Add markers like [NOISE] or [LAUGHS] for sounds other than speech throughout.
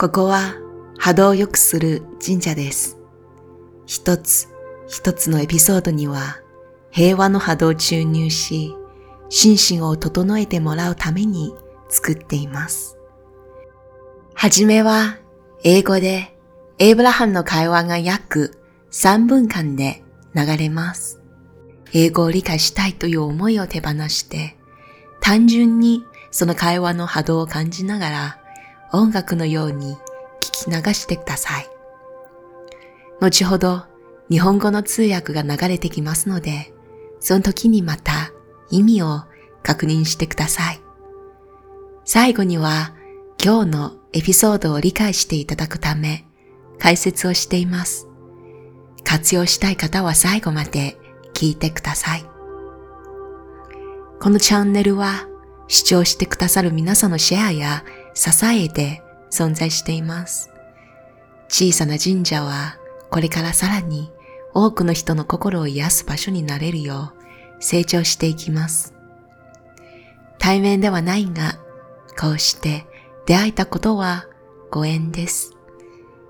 ここは波動を良くする神社です。一つ一つのエピソードには平和の波動を注入し、心身を整えてもらうために作っています。はじめは英語でエイブラハムの会話が約3分間で流れます。英語を理解したいという思いを手放して、単純にその会話の波動を感じながら音楽のように聞き流してください。後ほど日本語の通訳が流れてきますので、その時にまた意味を確認してください。最後には今日のエピソードを理解していただくため解説をしています。活用したい方は最後まで聞いてください。このチャンネルは視聴してくださる皆さんのシェアや支えで存在しています。小さな神社はこれからさらに多くの人の心を癒す場所になれるよう成長していきます。対面ではないが、こうして出会えたことはご縁です。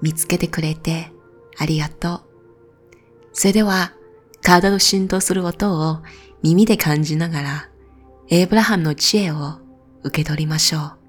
見つけてくれてありがとう。それでは、体の振動する音を耳で感じながら、エイブラハムの知恵を受け取りましょう。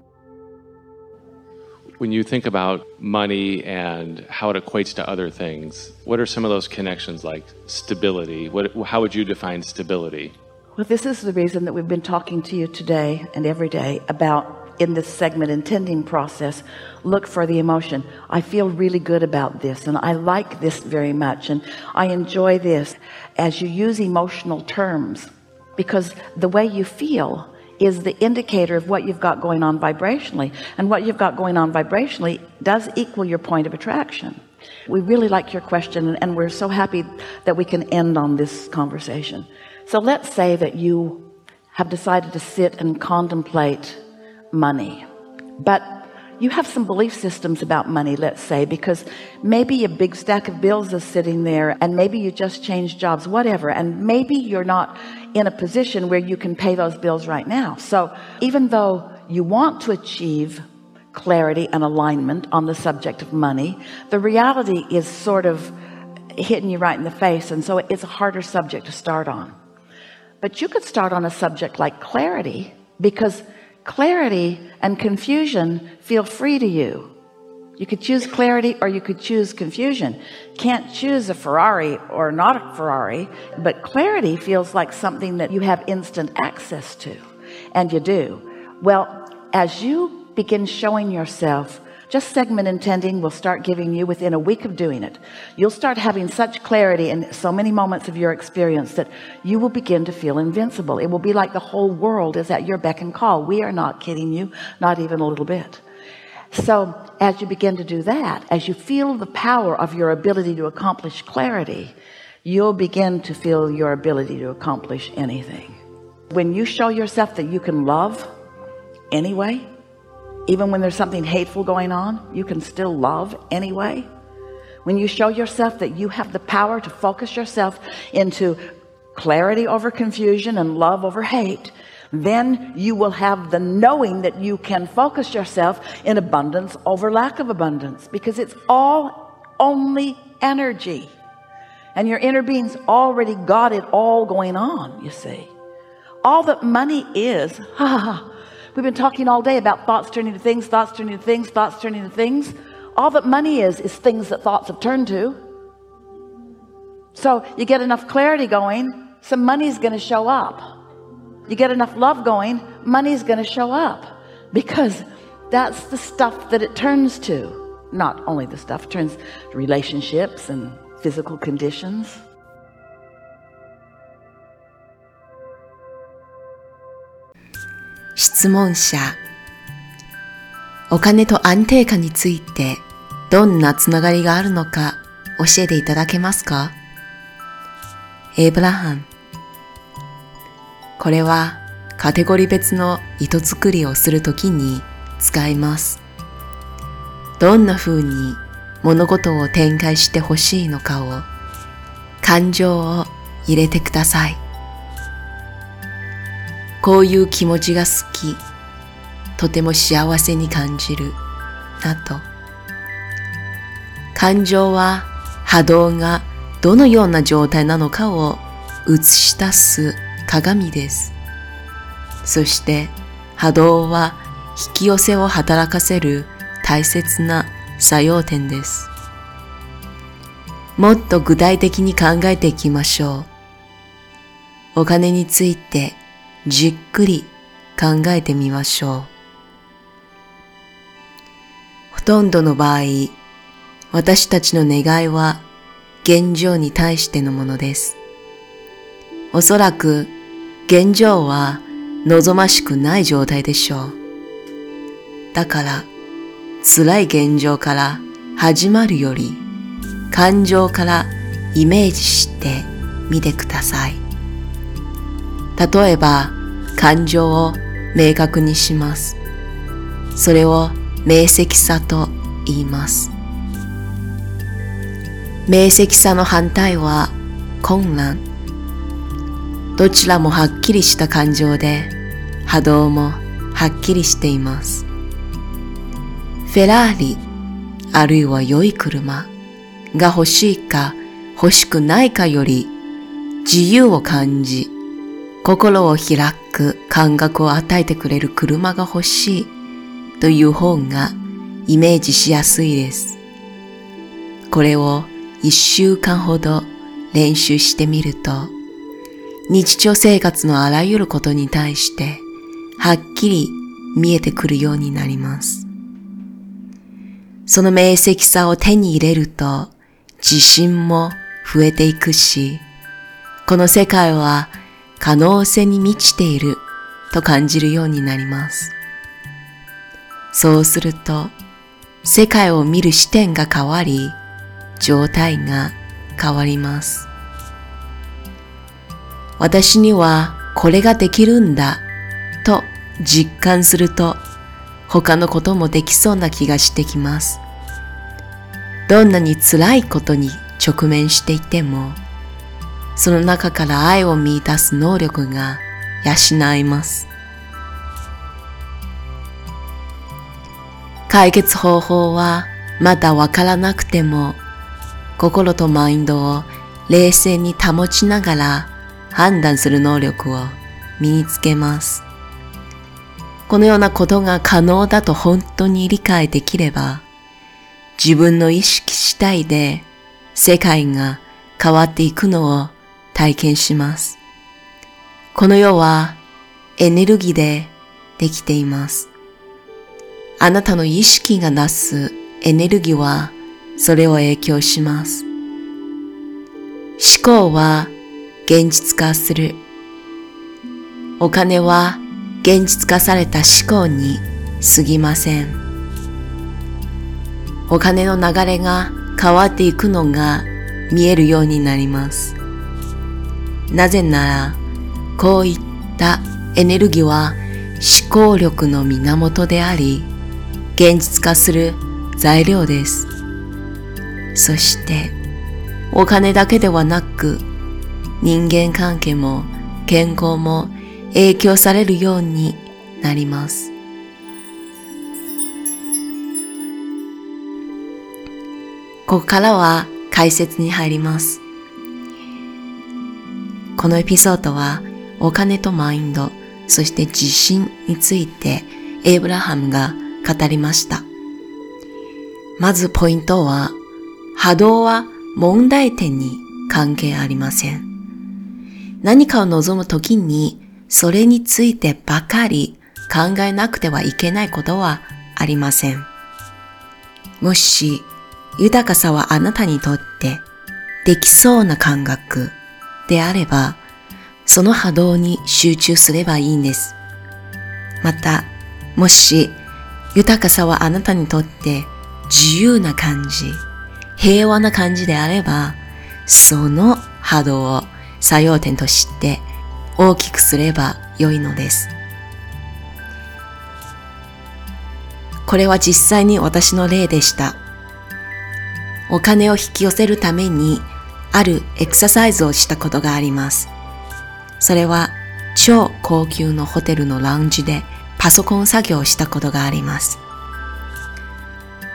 When you think about money and how it equates to other things, what are some of those connections like stability? What, how would you define stability? Well, this is the reason that we've been talking to you today and every day about in this segment intending process look for the emotion I feel really good about this and I like this very much and I enjoy this as you use emotional terms because the way you feel is the indicator of what you've got going on vibrationally. And what you've got going on vibrationally does equal your point of attraction. We really like your question and we're so happy that we can end on this conversation. So let's say that you have decided to sit and contemplate money. But you have some belief systems about money let's say because maybe a big stack of bills is sitting there and maybe you just changed jobs whatever and maybe you're not in a position where you can pay those bills right now. So even though you want to achieve clarity and alignment on the subject of money the reality is sort of hitting you right in the face and so it's a harder subject to start on. But you could start on a subject like clarity because clarity and confusion feel free to you you could choose clarity or you could choose confusion. Can't choose a Ferrari or not a Ferrari but clarity feels like something that you have instant access to and you do. Well as you begin showing yourself just segment intending will start giving you within a week of doing it. You'll start having such clarity in so many moments of your experience that you will begin to feel invincible. It will be like the whole world is at your beck and call. We are not kidding you not even a little bit so as you begin to do that as you feel the power of your ability to accomplish clarity you'll begin to feel your ability to accomplish anything. When you show yourself that you can love anyway even when there's something hateful going on you can still love anyway. When you show yourself that you have the power to focus yourself into clarity over confusion and love over hate then you will have the knowing that you can focus yourself in abundance over lack of abundance because it's all only energy and your inner being's already got it all going on you see all that money is ha. [LAUGHS] We've been talking all day about thoughts turning to things, thoughts turning to things, thoughts turning to things. All that money is, is things that thoughts have turned to. So you get enough clarity going, some money's going to show up You get enough love going, money's going to show up because that's the stuff that it turns to. Not only the stuff, it turns to relationships and physical conditions. 質問者お金と安定感についてどんなつながりがあるのか教えていただけますかエイブラハン これはカテゴリ別の糸作りをするときに使います。どんな風に物事を展開してほしいのかを感情を入れてください。こういう気持ちが好き。とても幸せに感じる。なと感情は波動がどのような状態なのかを映し出す鏡です。そして波動は引き寄せを働かせる大切な作用点です。もっと具体的に考えていきましょう。お金についてじっくり考えてみましょう。ほとんどの場合、私たちの願いは現状に対してのものです。おそらく現状は望ましくない状態でしょう。だから辛い現状から始まるより感情からイメージしてみてください。例えば感情を明確にします。それを明晰さと言います。明晰さの反対は混乱。どちらもはっきりした感情で波動もはっきりしています。フェラーリあるいは良い車が欲しいか欲しくないかより自由を感じ心を開く感覚を与えてくれる車が欲しいという方がイメージしやすいです。これを一週間ほど練習してみると日常生活のあらゆることに対してはっきり見えてくるようになります。その明晰さを手に入れると自信も増えていくし、この世界は可能性に満ちていると感じるようになります。そうすると世界を見る視点が変わり、状態が変わります。私にはこれができるんだと実感すると他のこともできそうな気がしてきます。どんなに辛いことに直面していても、その中から愛を見出す能力が養います。解決方法はまだわからなくても、心とマインドを冷静に保ちながら判断する能力を身につけます。このようなことが可能だと本当に理解できれば、自分の意識次第で世界が変わっていくのを体験します。この世はエネルギーでできています。あなたの意識が出すエネルギーはそれを影響します。思考は現実化する。お金は現実化された思考に過ぎません。お金の流れが変わっていくのが見えるようになります。なぜなら、こういったエネルギーは思考力の源であり、現実化する材料です。そして、お金だけではなく、人間関係も健康も影響されるようになります。ここからは解説に入ります。このエピソードはお金とマインド、そして自信についてエイブラハムが語りました。まずポイントは波動は問題点に関係ありません。何かを望むときにそれについてばかり考えなくてはいけないことはありません。もし豊かさはあなたにとってできそうな感覚であれば、その波動に集中すればいいんです。また、もし豊かさはあなたにとって自由な感じ、平和な感じであれば、その波動を作用点として大きくすれば良いのです。これは実際に私の例でした。お金を引き寄せるためにあるエクササイズをしたことがあります。それは超高級のホテルのラウンジでパソコン作業をしたことがあります。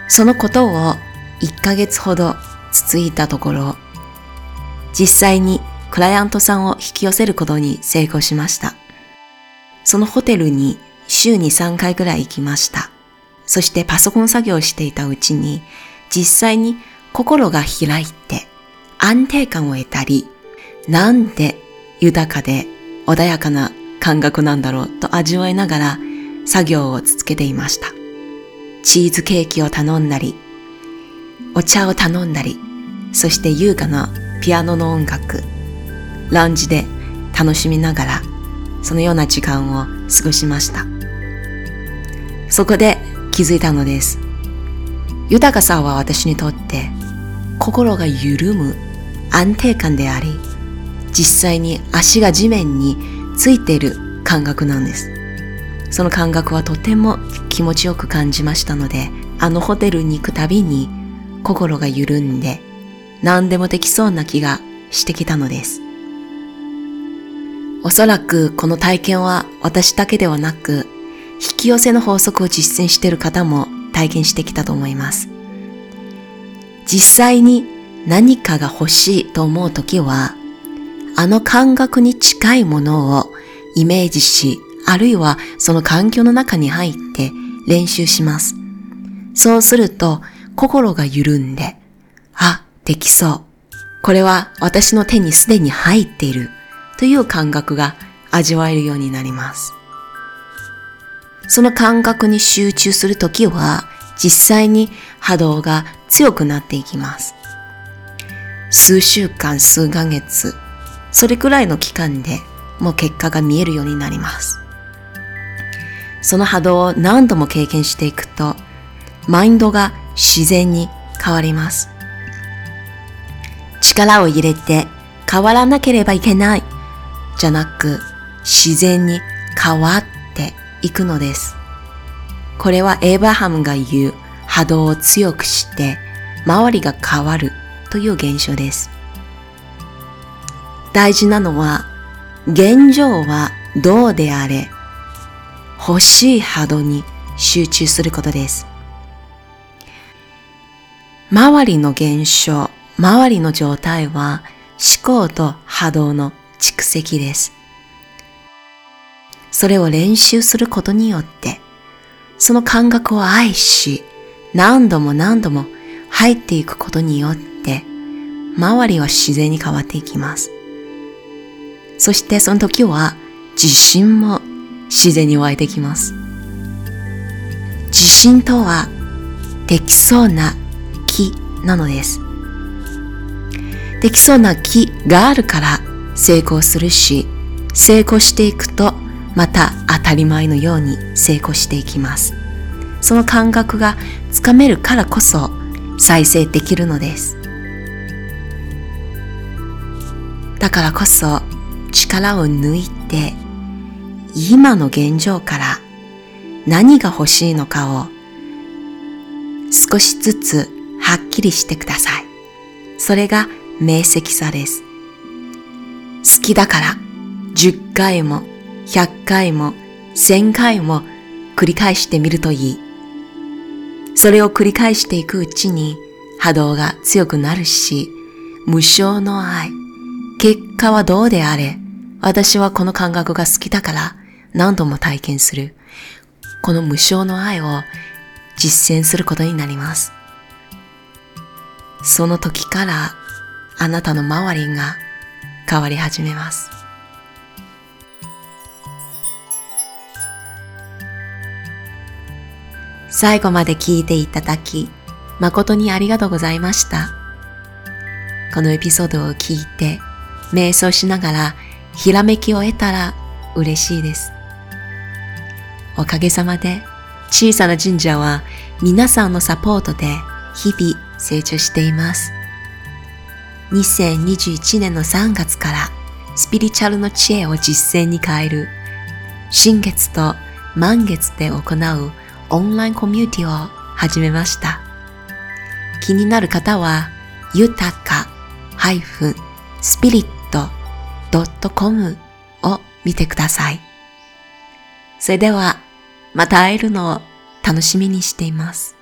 そのことを1ヶ月ほど続いたところ、実際にクライアントさんを引き寄せることに成功しました。そのホテルに週に3回くらい行きました。そしてパソコン作業をしていたうちに実際に心が開いて安定感を得たり、なんで豊かで穏やかな感覚なんだろうと味わいながら作業を続けていました。チーズケーキを頼んだり、お茶を頼んだり、そして優雅なピアノの音楽、ラウンジで楽しみながら、そのような時間を過ごしました。そこで気づいたのです。豊かさは私にとって心が緩む安定感であり、実際に足が地面についている感覚なんです。その感覚はとても気持ちよく感じましたので、あのホテルに行くたびに心が緩んで何でもできそうな気がしてきたのです。おそらくこの体験は私だけではなく、引き寄せの法則を実践している方も体験してきたと思います。実際に何かが欲しいと思うときは、あの感覚に近いものをイメージし、あるいはその環境の中に入って練習します。そうすると心が緩んで、あ、できそう。これは私の手にすでに入っているという感覚が味わえるようになります。その感覚に集中するときは実際に波動が強くなっていきます。数週間、数ヶ月、それくらいの期間でもう結果が見えるようになります。その波動を何度も経験していくと、マインドが自然に変わります。力を入れて変わらなければいけないじゃなく自然に変わっていくのです。これはエイブラハムが言う波動を強くして周りが変わるという現象です。大事なのは現状はどうであれ欲しい波動に集中することです。周りの現象、周りの状態は思考と波動の蓄積です。それを練習することによって、その感覚を愛し、何度も何度も入っていくことによって、周りは自然に変わっていきます。そしてその時は自信も自然に湧いてきます。自信とはできそうな木なのです。できそうな木があるから成功するし、成功していくとまた当たり前のように成功していきます。その感覚がつかめるからこそ再生できるのです。だからこそ力を抜いて今の現状から何が欲しいのかを少しずつはっきりしてください。それが明晰さです。好きだから10回も100回も1000回も繰り返してみるといい。それを繰り返していくうちに波動が強くなるし、無償の愛、結果はどうであれ、私はこの感覚が好きだから何度も体験する。この無償の愛を実践することになります。その時からあなたの周りが変わり始めます。最後まで聞いていただき、誠にありがとうございました。このエピソードを聞いて、瞑想しながらひらめきを得たら嬉しいです。おかげさまで小さな神社は皆さんのサポートで日々成長しています。2021年の3月からスピリチュアルの知恵を実践に変える新月と満月で行うオンラインコミュニティを始めました。気になる方は豊か -spirit.com を見てください。それではまた会えるのを楽しみにしています。